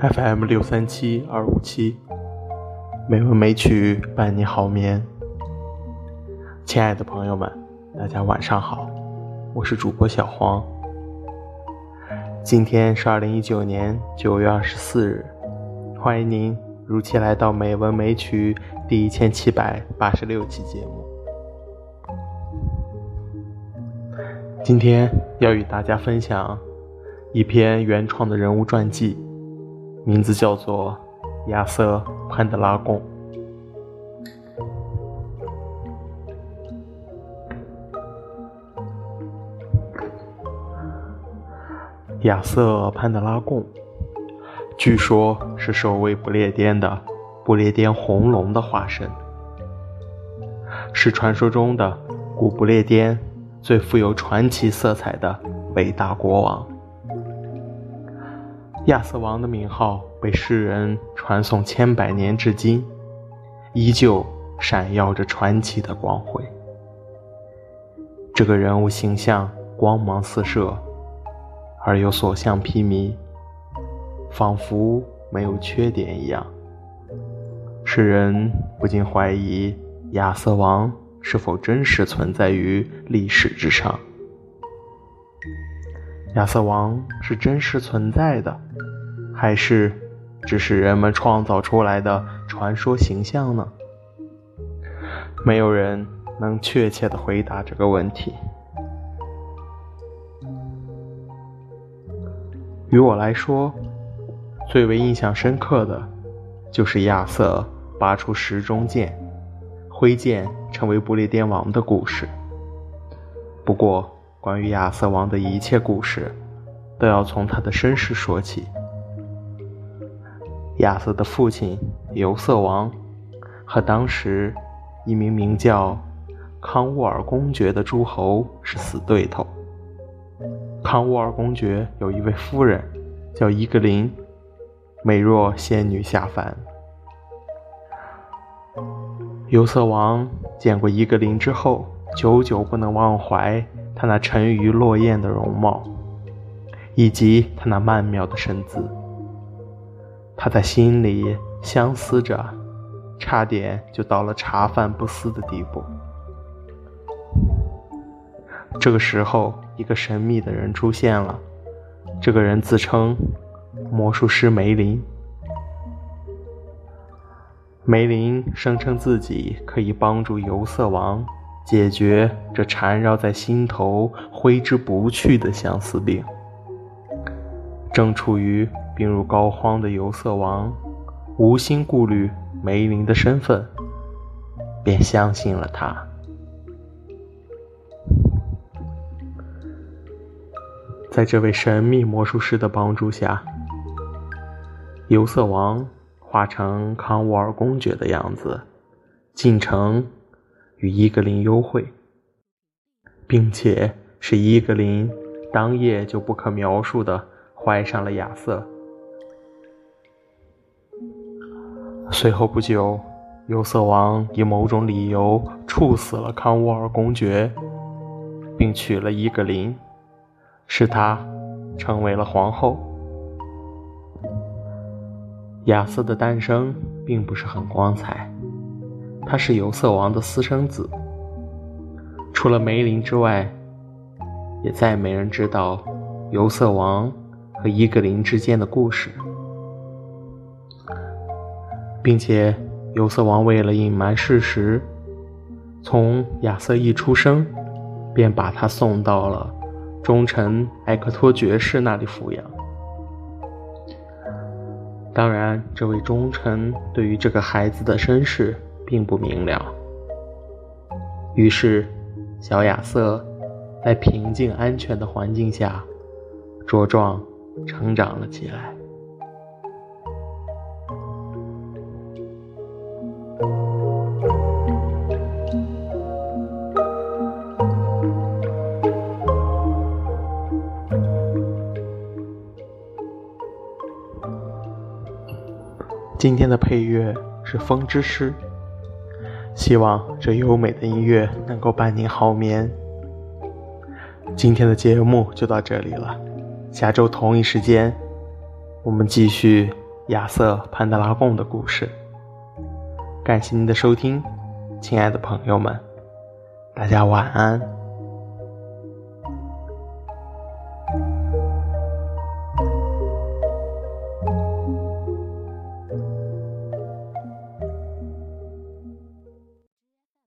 FM 六三七二五七，美文美曲伴你好眠。亲爱的朋友们，大家晚上好，我是主播小黄。今天是二零一九年九月二十四日，欢迎您如期来到美文美曲第一千七百八十六期节目。今天要与大家分享一篇原创的人物传记。名字叫做亚瑟·潘德拉贡。亚瑟·潘德拉贡，据说是守卫不列颠的不列颠红龙的化身，是传说中的古不列颠最富有传奇色彩的伟大国王。亚瑟王的名号被世人传颂千百年至今，依旧闪耀着传奇的光辉。这个人物形象光芒四射，而又所向披靡，仿佛没有缺点一样，世人不禁怀疑亚瑟王是否真实存在于历史之上。亚瑟王是真实存在的，还是只是人们创造出来的传说形象呢？没有人能确切的回答这个问题。于我来说，最为印象深刻的，就是亚瑟拔出石中剑，挥剑成为不列颠王的故事。不过，关于亚瑟王的一切故事，都要从他的身世说起。亚瑟的父亲尤瑟王和当时一名名叫康沃尔公爵的诸侯是死对头。康沃尔公爵有一位夫人，叫伊格琳，美若仙女下凡。尤瑟王见过伊格琳之后，久久不能忘怀。他那沉鱼落雁的容貌，以及他那曼妙的身姿，他在心里相思着，差点就到了茶饭不思的地步。这个时候，一个神秘的人出现了，这个人自称魔术师梅林。梅林声称自己可以帮助尤瑟王。解决这缠绕在心头、挥之不去的相思病。正处于病入膏肓的尤瑟王，无心顾虑梅林的身份，便相信了他。在这位神秘魔术师的帮助下，尤瑟王化成康沃尔公爵的样子，进城。与伊格林幽会，并且使伊格林当夜就不可描述的怀上了亚瑟。随后不久，尤瑟王以某种理由处死了康沃尔公爵，并娶了伊格林，使她成为了皇后。亚瑟的诞生并不是很光彩。他是尤瑟王的私生子，除了梅林之外，也再没人知道尤瑟王和伊格林之间的故事，并且尤瑟王为了隐瞒事实，从亚瑟一出生，便把他送到了忠臣埃克托爵士那里抚养。当然，这位忠臣对于这个孩子的身世。并不明了。于是，小亚瑟在平静安全的环境下茁壮成长了起来。今天的配乐是《风之诗》，希望这优美的音乐能够伴您好眠。今天的节目就到这里了，下周同一时间，我们继续亚瑟·潘德拉贡的故事。感谢您的收听，亲爱的朋友们，大家晚安。